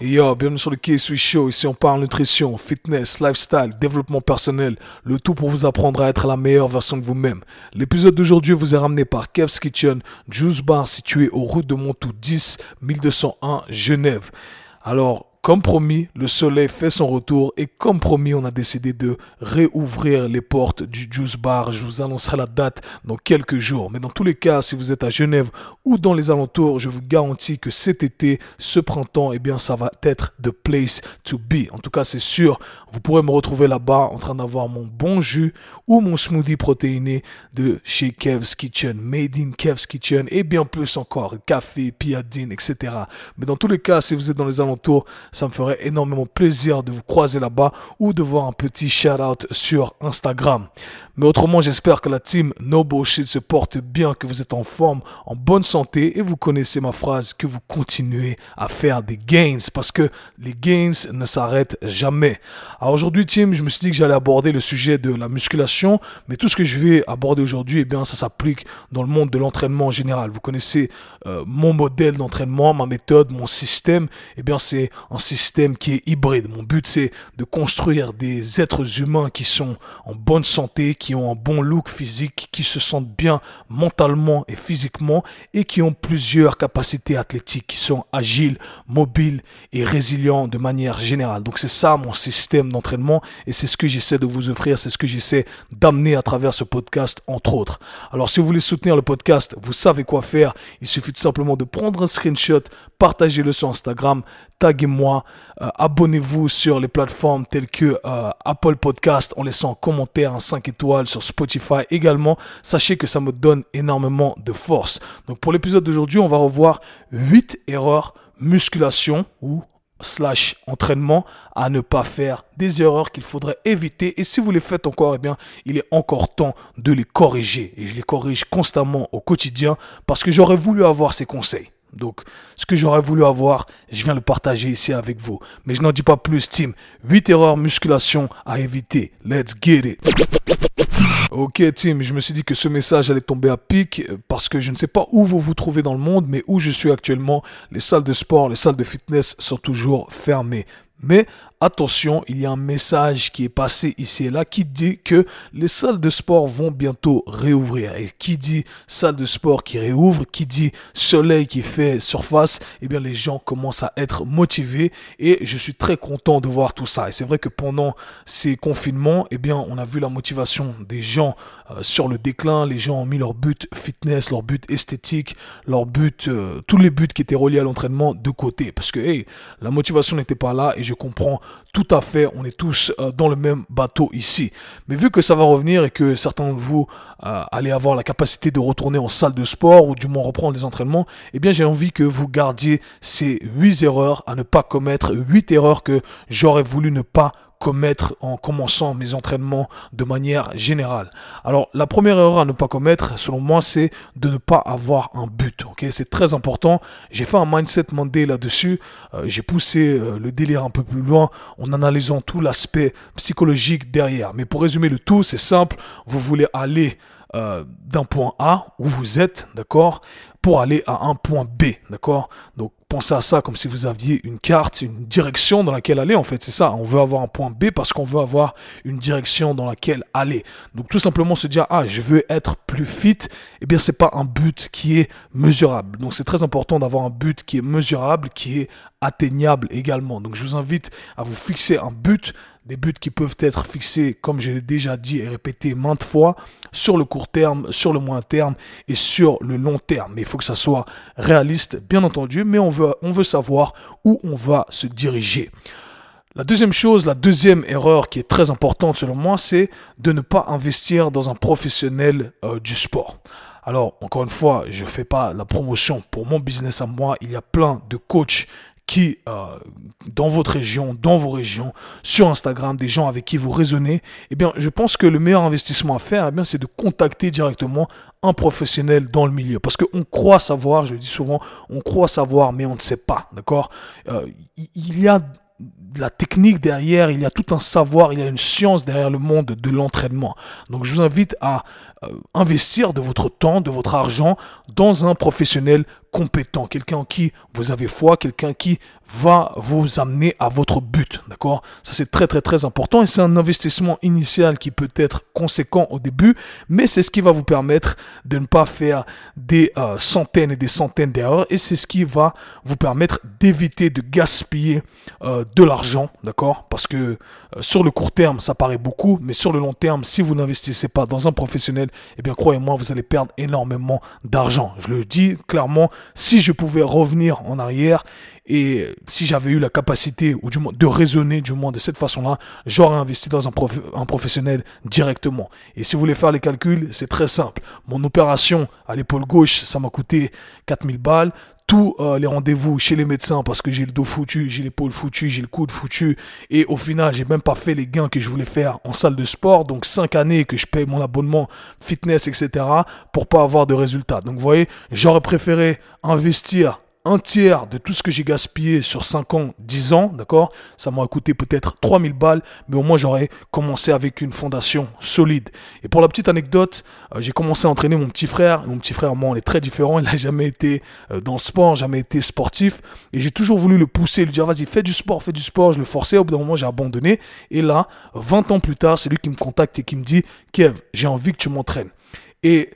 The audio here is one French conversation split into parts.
Yo, bienvenue sur le K-Swiss Show. Ici, on parle nutrition, fitness, lifestyle, développement personnel. Le tout pour vous apprendre à être la meilleure version de vous-même. L'épisode d'aujourd'hui vous est ramené par Kev's Kitchen, Juice Bar situé aux routes de Montou 10, 1201, Genève. Alors, comme promis, le soleil fait son retour et comme promis, on a décidé de réouvrir les portes du Juice Bar. Je vous annoncerai la date dans quelques jours. Mais dans tous les cas, si vous êtes à Genève ou dans les alentours, je vous garantis que cet été, ce printemps, eh bien, ça va être the place to be. En tout cas, c'est sûr. Vous pourrez me retrouver là-bas en train d'avoir mon bon jus ou mon smoothie protéiné de chez Kev's Kitchen, made in Kev's Kitchen et bien plus encore, café, piadine, etc. Mais dans tous les cas, si vous êtes dans les alentours, ça me ferait énormément plaisir de vous croiser là-bas ou de voir un petit shout-out sur Instagram. Mais autrement, j'espère que la team No Bullshit se porte bien, que vous êtes en forme, en bonne santé et vous connaissez ma phrase, que vous continuez à faire des gains parce que les gains ne s'arrêtent jamais. Alors aujourd'hui, team, je me suis dit que j'allais aborder le sujet de la musculation, mais tout ce que je vais aborder aujourd'hui, eh bien, ça s'applique dans le monde de l'entraînement en général. Vous connaissez euh, mon modèle d'entraînement, ma méthode, mon système. Eh bien, c'est un système qui est hybride. Mon but, c'est de construire des êtres humains qui sont en bonne santé, qui ont un bon look physique, qui se sentent bien mentalement et physiquement et qui ont plusieurs capacités athlétiques, qui sont agiles, mobiles et résilients de manière générale. Donc c'est ça mon système d'entraînement et c'est ce que j'essaie de vous offrir, c'est ce que j'essaie d'amener à travers ce podcast entre autres. Alors si vous voulez soutenir le podcast, vous savez quoi faire. Il suffit tout simplement de prendre un screenshot, partagez-le sur Instagram, taguez-moi, euh, abonnez-vous sur les plateformes telles que euh, Apple Podcast en laissant un commentaire, un 5 étoiles sur Spotify également. Sachez que ça me donne énormément de force. Donc pour l'épisode d'aujourd'hui, on va revoir 8 erreurs musculation ou slash entraînement à ne pas faire des erreurs qu'il faudrait éviter et si vous les faites encore eh bien il est encore temps de les corriger et je les corrige constamment au quotidien parce que j'aurais voulu avoir ces conseils donc, ce que j'aurais voulu avoir, je viens le partager ici avec vous. Mais je n'en dis pas plus, team. 8 erreurs musculation à éviter. Let's get it. Ok, team, je me suis dit que ce message allait tomber à pic parce que je ne sais pas où vous vous trouvez dans le monde, mais où je suis actuellement, les salles de sport, les salles de fitness sont toujours fermées. Mais attention, il y a un message qui est passé ici et là qui dit que les salles de sport vont bientôt réouvrir. Et qui dit salle de sport qui réouvre, qui dit soleil qui fait surface, eh bien les gens commencent à être motivés et je suis très content de voir tout ça. Et c'est vrai que pendant ces confinements, eh bien on a vu la motivation des gens euh, sur le déclin. Les gens ont mis leur but fitness, leur but esthétique, leur but, euh, tous les buts qui étaient reliés à l'entraînement de côté. Parce que la motivation n'était pas là et je comprends tout à fait, on est tous euh, dans le même bateau ici. Mais vu que ça va revenir et que certains de vous euh, allez avoir la capacité de retourner en salle de sport ou du moins reprendre les entraînements, eh bien j'ai envie que vous gardiez ces 8 erreurs à ne pas commettre, 8 erreurs que j'aurais voulu ne pas commettre en commençant mes entraînements de manière générale. Alors la première erreur à ne pas commettre, selon moi, c'est de ne pas avoir un but. Ok, c'est très important. J'ai fait un mindset Monday là-dessus. Euh, j'ai poussé euh, le délire un peu plus loin en analysant tout l'aspect psychologique derrière. Mais pour résumer le tout, c'est simple. Vous voulez aller euh, d'un point A où vous êtes, d'accord, pour aller à un point B, d'accord? Donc pensez à ça comme si vous aviez une carte, une direction dans laquelle aller. En fait, c'est ça. On veut avoir un point B parce qu'on veut avoir une direction dans laquelle aller. Donc tout simplement se dire ah je veux être plus fit. Eh bien c'est pas un but qui est mesurable. Donc c'est très important d'avoir un but qui est mesurable, qui est atteignable également. Donc je vous invite à vous fixer un but des buts qui peuvent être fixés, comme je l'ai déjà dit et répété maintes fois, sur le court terme, sur le moyen terme et sur le long terme. Mais il faut que ça soit réaliste, bien entendu, mais on veut, savoir où on va se diriger. La deuxième chose, la deuxième erreur qui est très importante selon moi, c'est de ne pas investir dans un professionnel euh, du sport. Alors, encore une fois, je ne fais pas la promotion pour mon business à moi. Il y a plein de coachs qui, euh, dans votre région, dans vos régions, sur Instagram, des gens avec qui vous raisonnez, eh bien, je pense que le meilleur investissement à faire, eh bien, c'est de contacter directement un professionnel dans le milieu. Parce qu'on croit savoir, je le dis souvent, on croit savoir, mais on ne sait pas, d'accord? Euh, Il y a la technique derrière, il y a tout un savoir, il y a une science derrière le monde de l'entraînement. Donc je vous invite à euh, investir de votre temps, de votre argent dans un professionnel compétent, quelqu'un en qui vous avez foi, quelqu'un qui va vous amener à votre but, d'accord? Ça c'est très très très important et c'est un investissement initial qui peut être conséquent au début, mais c'est ce qui va vous permettre de ne pas faire des euh, centaines et des centaines d'erreurs et c'est ce qui va vous permettre d'éviter de gaspiller euh, de l'argent, d'accord? Parce que euh, sur le court terme ça paraît beaucoup, mais sur le long terme, si vous n'investissez pas dans un professionnel, eh bien croyez-moi, vous allez perdre énormément d'argent. Je le dis clairement, si je pouvais revenir en arrière et si j'avais eu la capacité, ou du moins de raisonner du moins de cette façon-là, j'aurais investi dans un, un, professionnel directement. Et si vous voulez faire les calculs, c'est très simple. Mon opération à l'épaule gauche, ça m'a coûté 4000 balles tous euh, les rendez-vous chez les médecins parce que j'ai le dos foutu, j'ai l'épaule foutue, j'ai le coude foutu. Et au final j'ai même pas fait les gains que je voulais faire en salle de sport. Donc cinq années que je paye mon abonnement fitness etc pour pas avoir de résultats. Donc vous voyez j'aurais préféré investir un tiers de tout ce que j'ai gaspillé sur 5 ans, 10 ans, d'accord Ça m'a coûté peut-être 3000 balles, mais au moins j'aurais commencé avec une fondation solide. Et pour la petite anecdote, euh, j'ai commencé à entraîner mon petit frère. Mon petit frère, moi, on est très différent. Il n'a jamais été euh, dans le sport, jamais été sportif. Et j'ai toujours voulu le pousser, lui dire, vas-y, fais du sport, fais du sport. Je le forçais. Au bout d'un moment, j'ai abandonné. Et là, 20 ans plus tard, c'est lui qui me contacte et qui me dit, Kev, j'ai envie que tu m'entraînes. Et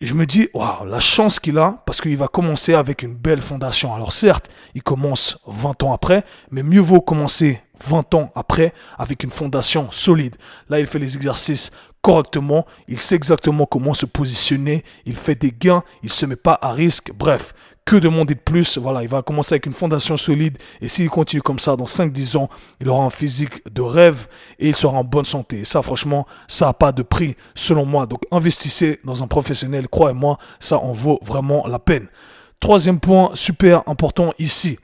je me dis, waouh, la chance qu'il a, parce qu'il va commencer avec une belle fondation. Alors certes, il commence 20 ans après, mais mieux vaut commencer 20 ans après avec une fondation solide. Là, il fait les exercices correctement, il sait exactement comment se positionner, il fait des gains, il se met pas à risque. Bref, que demander de plus Voilà, il va commencer avec une fondation solide et s'il continue comme ça dans 5-10 ans, il aura un physique de rêve et il sera en bonne santé. Ça, franchement, ça n'a pas de prix selon moi. Donc investissez dans un professionnel, croyez-moi, ça en vaut vraiment la peine. Troisième point super important ici,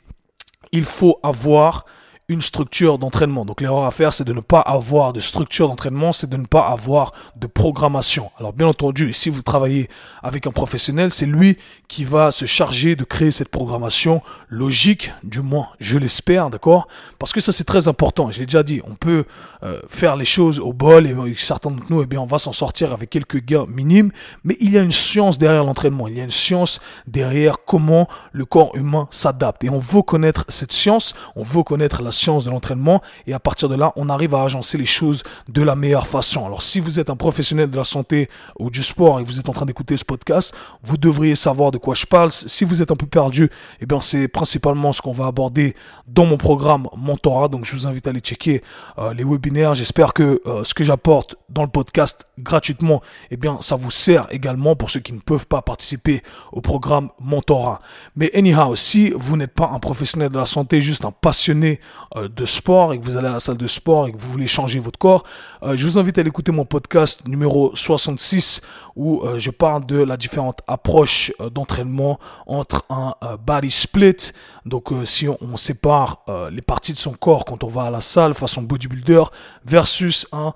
il faut avoir une structure d'entraînement. Donc l'erreur à faire, c'est de ne pas avoir de structure d'entraînement, c'est de ne pas avoir de programmation. Alors bien entendu, si vous travaillez avec un professionnel, c'est lui qui va se charger de créer cette programmation logique, du moins je l'espère, d'accord? Parce que ça c'est très important, je l'ai déjà dit, on peut euh, faire les choses au bol et certains d'entre nous, eh bien on va s'en sortir avec quelques gains minimes, mais il y a une science derrière l'entraînement, il y a une science derrière comment le corps humain s'adapte. Et on veut connaître cette science, on veut connaître la science de l'entraînement et à partir de là, on arrive à agencer les choses de la meilleure façon. Alors si vous êtes un professionnel de la santé ou du sport et vous êtes en train d'écouter ce podcast, vous devriez savoir de quoi je parle. Si vous êtes un peu perdu, eh bien c'est principalement ce qu'on va aborder dans mon programme Mentorat. Donc je vous invite à aller checker euh, les webinaires. J'espère que euh, ce que j'apporte dans le podcast gratuitement, eh bien ça vous sert également pour ceux qui ne peuvent pas participer au programme Mentorat. Mais anyhow, si vous n'êtes pas un professionnel de la santé, juste un passionné euh, de sport et que vous allez à la salle de sport et que vous voulez changer votre corps, euh, je vous invite à écouter mon podcast numéro 66 où euh, je parle de la différente approche d'entraînement entre un body split, donc si on, sépare les parties de son corps quand on va à la salle façon bodybuilder versus un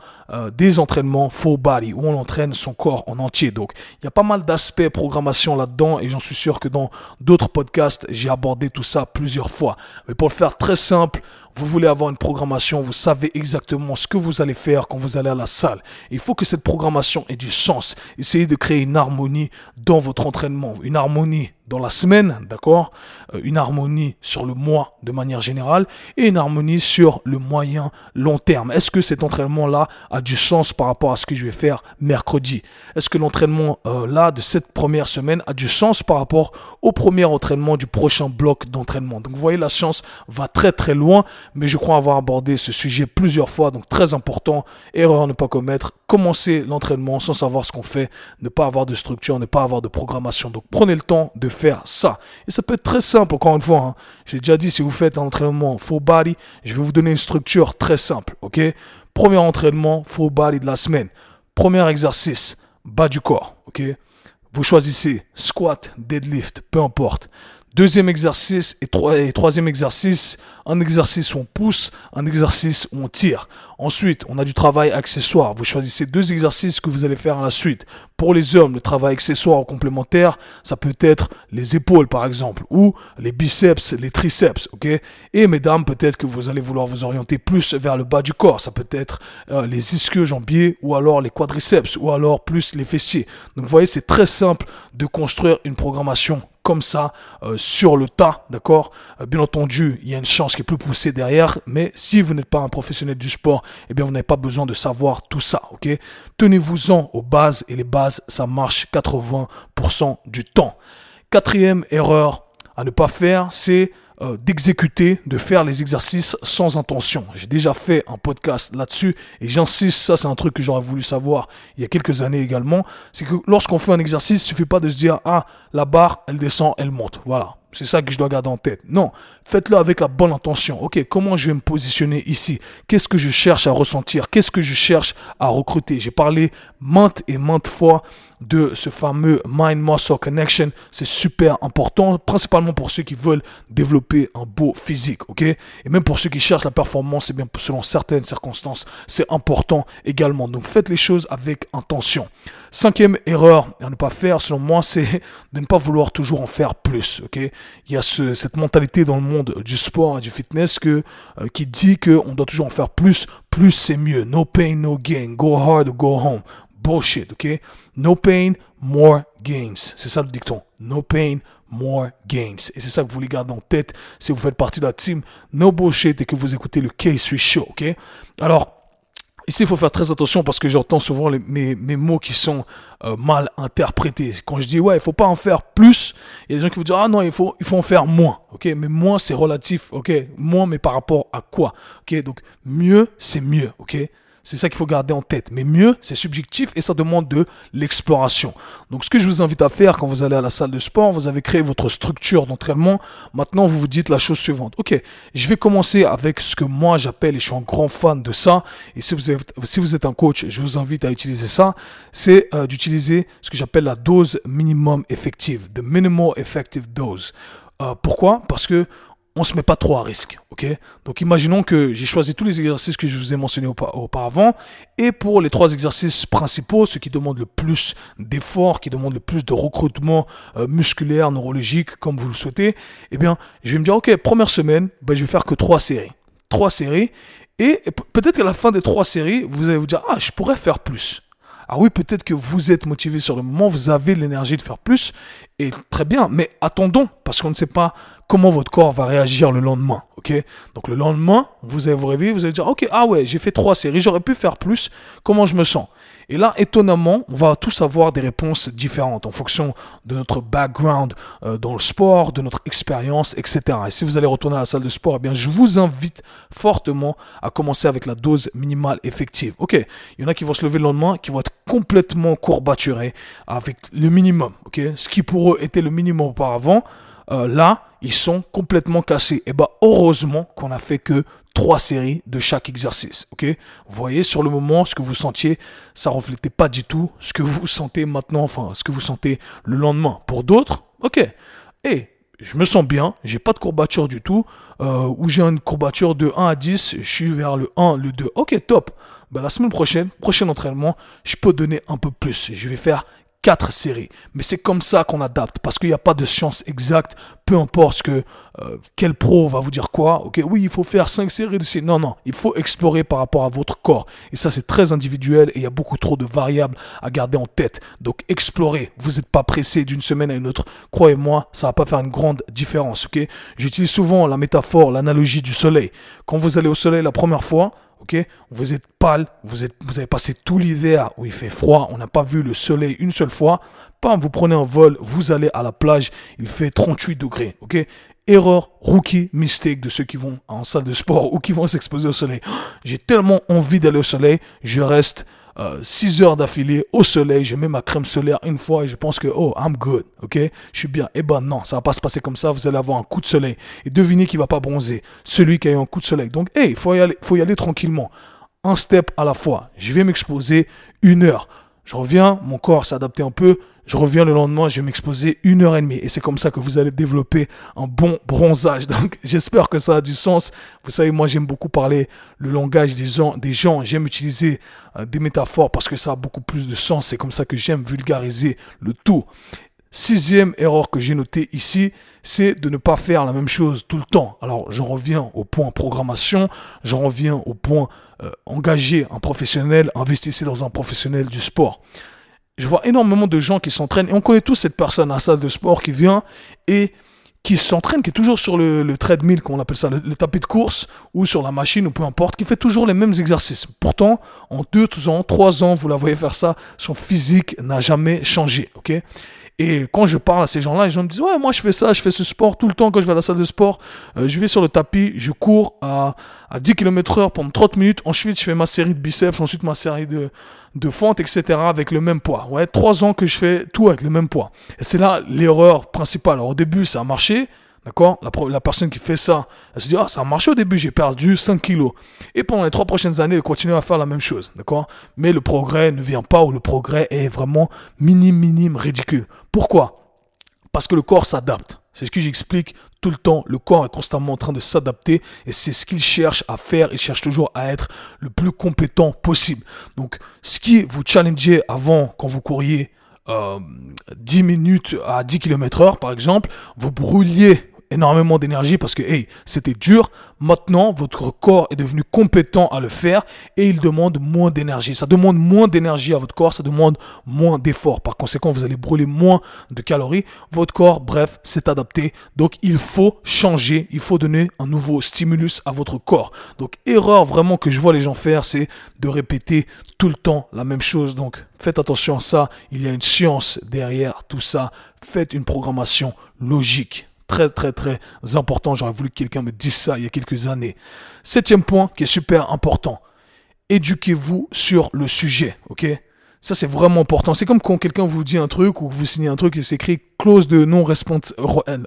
des entraînements full body où on entraîne son corps en entier. Donc il y a pas mal d'aspects programmation là-dedans et j'en suis sûr que dans d'autres podcasts j'ai abordé tout ça plusieurs fois. Mais pour le faire très simple, vous voulez avoir une programmation, vous savez exactement ce que vous allez faire quand vous allez à la salle. Il faut que cette programmation ait du sens. Essayez de créer une harmonie dans votre entraînement, une harmonie dans la semaine, d'accord euh, Une harmonie sur le mois de manière générale et une harmonie sur le moyen long terme. Est-ce que cet entraînement-là a du sens par rapport à ce que je vais faire mercredi? Est-ce que l'entraînement euh, de cette première semaine a du sens par rapport au premier entraînement du prochain bloc d'entraînement? Donc vous voyez, la science va très très loin, mais je crois avoir abordé ce sujet plusieurs fois, donc très important. Erreur à ne pas commettre. Commencer l'entraînement sans savoir ce qu'on fait, ne pas avoir de structure, ne pas avoir de programmation. Donc prenez le temps de faire ça. Et ça peut être très simple, encore une fois. Hein. J'ai déjà dit, si vous faites un entraînement full body, je vais vous donner une structure très simple. ok? Premier entraînement full body de la semaine. Premier exercice, bas du corps. ok? Vous choisissez squat, deadlift, peu importe. Deuxième exercice et, troisième exercice, un exercice où on pousse, un exercice où on tire. Ensuite, on a du travail accessoire. Vous choisissez deux exercices que vous allez faire à la suite. Pour les hommes, le travail accessoire ou complémentaire, ça peut être les épaules par exemple, ou les biceps, les triceps, ok? Et mesdames, peut-être que vous allez vouloir vous orienter plus vers le bas du corps. Ça peut être euh, les ischio jambiers, ou alors les quadriceps, ou alors plus les fessiers. Donc vous voyez, c'est très simple de construire une programmation comme ça euh, sur le tas, d'accord? Euh, Bien entendu, il y a une chance qui est plus poussée derrière, mais si vous n'êtes pas un professionnel du sport, eh bien vous n'avez pas besoin de savoir tout ça, ok? Tenez-vous-en aux bases et les bases, ça marche 80% du temps. Quatrième erreur à ne pas faire, c'est euh, d'exécuter, de faire les exercices sans intention. J'ai déjà fait un podcast là-dessus et j'insiste, ça c'est un truc que j'aurais voulu savoir il y a quelques années également, c'est que lorsqu'on fait un exercice, il suffit pas de se dire ah la barre elle descend, elle monte. Voilà. C'est ça que je dois garder en tête. Non, faites-le avec la bonne intention. Ok, comment je vais me positionner ici? Qu'est-ce que je cherche à ressentir? Qu'est-ce que je cherche à recruter? J'ai parlé maintes et maintes fois de ce fameux Mind Muscle Connection. C'est super important, principalement pour ceux qui veulent développer un beau physique. Ok, et même pour ceux qui cherchent la performance, et bien selon certaines circonstances, c'est important également. Donc faites les choses avec intention. Cinquième erreur à ne pas faire, selon moi, c'est de ne pas vouloir toujours en faire plus. Ok, il y a cette mentalité dans le monde du sport et du fitness que euh, qui dit que on doit toujours en faire plus. Plus c'est mieux. No pain, no gain. Go hard go home. Bullshit. Ok, no pain, more gains. C'est ça le dicton. No pain, more gains. Et c'est ça que vous voulez garder en tête si vous faites partie de la team No Bullshit et que vous écoutez le K-Swiss Show. Ok, alors Ici, il faut faire très attention parce que j'entends souvent mes, mots qui sont euh, mal interprétés. Quand je dis, ouais, il faut pas en faire plus, il y a des gens qui vont dire, ah non, il faut, il faut en faire moins. Ok, mais moins, c'est relatif. Ok, moins, mais par rapport à quoi? Ok, donc mieux, c'est mieux. Ok, c'est ça qu'il faut garder en tête. Mais mieux, c'est subjectif et ça demande de l'exploration. Donc ce que je vous invite à faire quand vous allez à la salle de sport, vous avez créé votre structure d'entraînement. Maintenant, vous vous dites la chose suivante. Ok, je vais commencer avec ce que moi j'appelle, et je suis un grand fan de ça, et si vous êtes, si vous êtes un coach, je vous invite à utiliser ça, c'est euh, d'utiliser ce que j'appelle la dose minimum effective, the minimal effective dose. Euh, pourquoi? Parce que on se met pas trop à risque, ok? Donc imaginons que j'ai choisi tous les exercices que je vous ai mentionnés auparavant, et pour les trois exercices principaux, ceux qui demandent le plus d'efforts, qui demandent le plus de recrutement euh, musculaire, neurologique, comme vous le souhaitez, eh bien, je vais me dire, ok, première semaine, ben, je vais faire que trois séries, trois séries, et peut-être qu'à la fin des trois séries, vous allez vous dire, ah, je pourrais faire plus. Ah oui, peut-être que vous êtes motivé sur le moment, vous avez l'énergie de faire plus, et très bien, mais attendons, parce qu'on ne sait pas comment votre corps va réagir le lendemain. ok? Donc le lendemain, vous allez vous réveiller, vous allez dire, ok, ah ouais, j'ai fait trois séries, j'aurais pu faire plus, comment je me sens? Et là, étonnamment, on va tous avoir des réponses différentes en fonction de notre background euh, dans le sport, de notre expérience, etc. Et si vous allez retourner à la salle de sport, eh bien, je vous invite fortement à commencer avec la dose minimale effective. Ok, il y en a qui vont se lever le lendemain, qui vont être complètement courbaturés avec le minimum. Ok, ce qui pour était le minimum auparavant. Euh, là, ils sont complètement cassés. Et eh bah ben, heureusement qu'on a fait que trois séries de chaque exercice. Ok? Vous voyez sur le moment ce que vous sentiez, ça reflétait pas du tout ce que vous sentez maintenant, enfin ce que vous sentez le lendemain. Pour d'autres, ok. Et je me sens bien, j'ai pas de courbature du tout, euh, ou j'ai une courbature de 1 à 10, je suis vers le 1, le 2. Ok, top. Ben, la semaine prochaine, prochain entraînement, je peux donner un peu plus. Je vais faire quatre séries. Mais c'est comme ça qu'on adapte, parce qu'il n'y a pas de science exacte, peu importe ce que euh, quel pro va vous dire quoi. Ok, oui, il faut faire cinq séries de séries. Non, non, il faut explorer par rapport à votre corps. Et ça, c'est très individuel et il y a beaucoup trop de variables à garder en tête. Donc, explorez. Vous n'êtes pas pressé d'une semaine à une autre. Croyez-moi, ça va pas faire une grande différence. Ok, j'utilise souvent la métaphore, l'analogie du soleil. Quand vous allez au soleil la première fois, Vous êtes pâle, vous avez passé tout l'hiver où il fait froid, on n'a pas vu le soleil une seule fois. Pam, vous prenez un vol, vous allez à la plage, il fait 38 degrés, ok? Erreur, rookie, mistake de ceux qui vont en salle de sport ou qui vont s'exposer au soleil. J'ai tellement envie d'aller au soleil, je reste 6 euh, heures d'affilée au soleil, je mets ma crème solaire une fois et je pense que, oh, I'm good, ok? Je suis bien. Eh ben non, ça va pas se passer comme ça, vous allez avoir un coup de soleil. Et devinez qui va pas bronzer Celui qui a eu un coup de soleil. Donc, hey, il faut y aller, faut y aller tranquillement. Un step à la fois. Je vais m'exposer une heure. Je reviens, mon corps s'est adapté un peu, je reviens le lendemain, je vais m'exposer une heure et demie. Et c'est comme ça que vous allez développer un bon bronzage. Donc, j'espère que ça a du sens. Vous savez, moi, j'aime beaucoup parler le langage des gens. J'aime utiliser euh, des métaphores parce que ça a beaucoup plus de sens. C'est comme ça que j'aime vulgariser le tout. Sixième erreur que j'ai notée ici, c'est de ne pas faire la même chose tout le temps. Alors, j'en reviens au point programmation, j'en reviens au point euh, engager un professionnel, investissez dans un professionnel du sport je vois énormément de gens qui s'entraînent, et on connaît tous cette personne à la salle de sport qui vient et qui s'entraîne, qui est toujours sur le, le treadmill, comme on appelle ça, le, tapis de course, ou sur la machine, ou peu importe, qui fait toujours les mêmes exercices. Pourtant, en deux ans, trois ans, vous la voyez faire ça, son physique n'a jamais changé, ok? Et quand je parle à ces gens-là, les gens me disent Ouais, moi je fais ça, je fais ce sport tout le temps quand je vais à la salle de sport. Euh, je vais sur le tapis, je cours à, à 10 km/h pendant 30 minutes. Ensuite, je fais ma série de biceps, ensuite ma série de, de fentes, etc. avec le même poids. Ouais, trois ans que je fais tout avec le même poids. Et c'est là l'erreur principale. Alors, au début, ça a marché. D'accord? La, personne qui fait ça, elle se dit, ah, ça a marché au début, j'ai perdu 5 kilos. Et pendant les trois prochaines années, elle continue à faire la même chose. D'accord? Mais le progrès ne vient pas ou le progrès est vraiment minime, minime, ridicule. Pourquoi? Parce que le corps s'adapte. C'est ce que j'explique tout le temps. Le corps est constamment en train de s'adapter et c'est ce qu'il cherche à faire. Il cherche toujours à être le plus compétent possible. Donc, ce qui vous challengeait avant quand vous couriez 10 euh, minutes à 10 km heure, par exemple, vous brûliez énormément d'énergie parce que hey, c'était dur. Maintenant, votre corps est devenu compétent à le faire et il demande moins d'énergie. Ça demande moins d'énergie à votre corps, ça demande moins d'efforts. Par conséquent, vous allez brûler moins de calories. Votre corps, bref, s'est adapté. Donc, il faut changer, il faut donner un nouveau stimulus à votre corps. Donc, erreur vraiment que je vois les gens faire, c'est de répéter tout le temps la même chose. Donc, faites attention à ça. Il y a une science derrière tout ça. Faites une programmation logique très très très important. J'aurais voulu que quelqu'un me dise ça il y a quelques années. Septième point qui est super important. Éduquez-vous sur le sujet, ok? Ça, c'est vraiment important. C'est comme quand quelqu'un vous dit un truc ou vous signez un truc et c'est écrit clause de non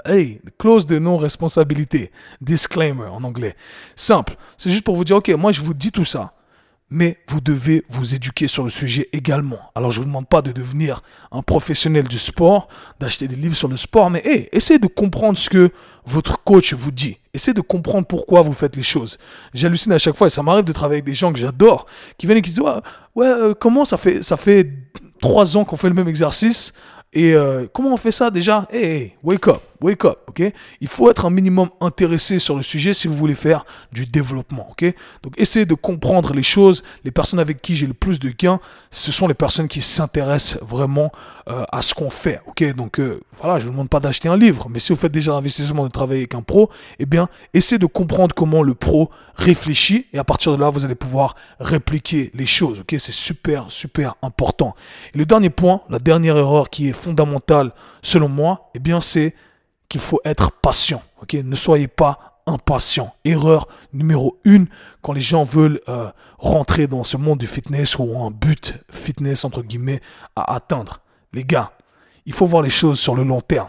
hey, clause de non responsabilité, disclaimer en anglais. Simple. C'est juste pour vous dire, ok, moi je vous dis tout ça mais vous devez vous éduquer sur le sujet également. Alors je ne vous demande pas de devenir un professionnel du sport, d'acheter des livres sur le sport, mais hey, essayez de comprendre ce que votre coach vous dit. Essayez de comprendre pourquoi vous faites les choses. J'hallucine à chaque fois et ça m'arrive de travailler avec des gens que j'adore, qui viennent et qui disent ouais, euh, comment ça fait ça fait trois ans qu'on fait le même exercice et euh, comment on fait ça déjà? Hey, wake up, wake up, ok? Il faut être un minimum intéressé sur le sujet si vous voulez faire du développement, ok? Donc essayez de comprendre les choses. Les personnes avec qui j'ai le plus de gains, ce sont les personnes qui s'intéressent vraiment euh, à ce qu'on fait, ok? Donc euh, voilà, je ne vous demande pas d'acheter un livre, mais si vous faites déjà l'investissement de travailler avec un pro, eh bien, essayez de comprendre comment le pro réfléchit et à partir de là, vous allez pouvoir répliquer les choses, ok? C'est super, super important. Et le dernier point, la dernière erreur qui est fondamentale selon moi, eh bien, c'est qu'il faut être patient, ok? Ne soyez pas impatient. Erreur numéro une, quand les gens veulent euh, rentrer dans ce monde du fitness ou un but fitness, entre guillemets, à atteindre. Les gars, il faut voir les choses sur le long terme.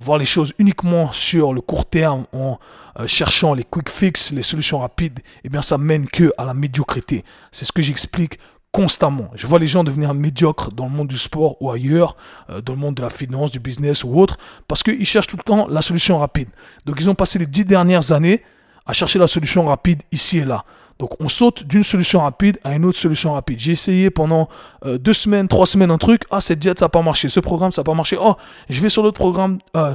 Voir les choses uniquement sur le court terme en euh, cherchant les quick fix, les solutions rapides, eh bien ça mène que à la médiocrité. C'est ce que j'explique constamment. Je vois les gens devenir médiocres dans le monde du sport ou ailleurs, euh, dans le monde de la finance, du business ou autre, parce qu'ils cherchent tout le temps la solution rapide. Donc ils ont passé les dix dernières années à chercher la solution rapide ici et là. Donc on saute d'une solution rapide à une autre solution rapide. J'ai essayé pendant euh, deux semaines, trois semaines un truc. Ah, cette diète, ça n'a pas marché. Ce programme, ça n'a pas marché. Oh, je vais sur l'autre programme. Euh,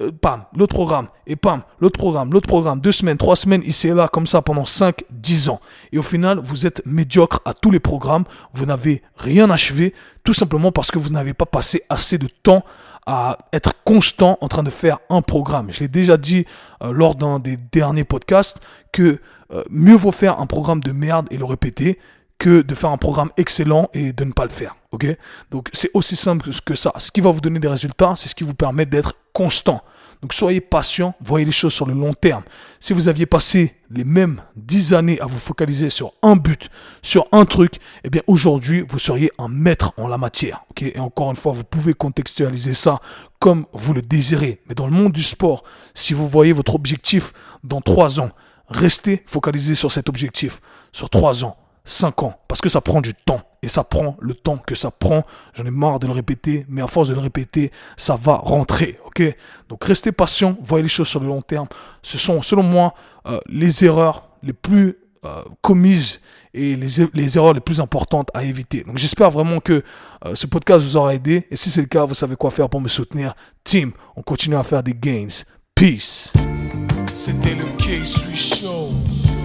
euh, pam, l'autre programme, et pam, l'autre programme, l'autre programme, deux semaines, trois semaines, ici et là, comme ça, pendant 5, 10 ans. Et au final, vous êtes médiocre à tous les programmes, vous n'avez rien achevé, tout simplement parce que vous n'avez pas passé assez de temps à être constant en train de faire un programme. Je l'ai déjà dit euh, lors d'un des derniers podcasts que euh, mieux vaut faire un programme de merde et le répéter que de faire un programme excellent et de ne pas le faire. Ok? Donc c'est aussi simple que ça. Ce qui va vous donner des résultats, c'est ce qui vous permet d'être constant. Donc soyez patient, voyez les choses sur le long terme. Si vous aviez passé les mêmes dix années à vous focaliser sur un but, sur un truc, eh bien aujourd'hui vous seriez un maître en la matière. Ok? Et encore une fois, vous pouvez contextualiser ça comme vous le désirez. Mais dans le monde du sport, si vous voyez votre objectif dans trois ans, restez focalisé sur cet objectif sur trois ans 5 ans. Parce que ça prend du temps. Et ça prend le temps que ça prend. J'en ai marre de le répéter. Mais à force de le répéter, ça va rentrer. Ok? Donc restez patient. Voyez les choses sur le long terme. Ce sont, selon moi, euh, les erreurs les plus euh, commises et les, erreurs les plus importantes à éviter. Donc j'espère vraiment que euh, ce podcast vous aura aidé. Et si c'est le cas, vous savez quoi faire pour me soutenir. Team, on continue à faire des gains. Peace.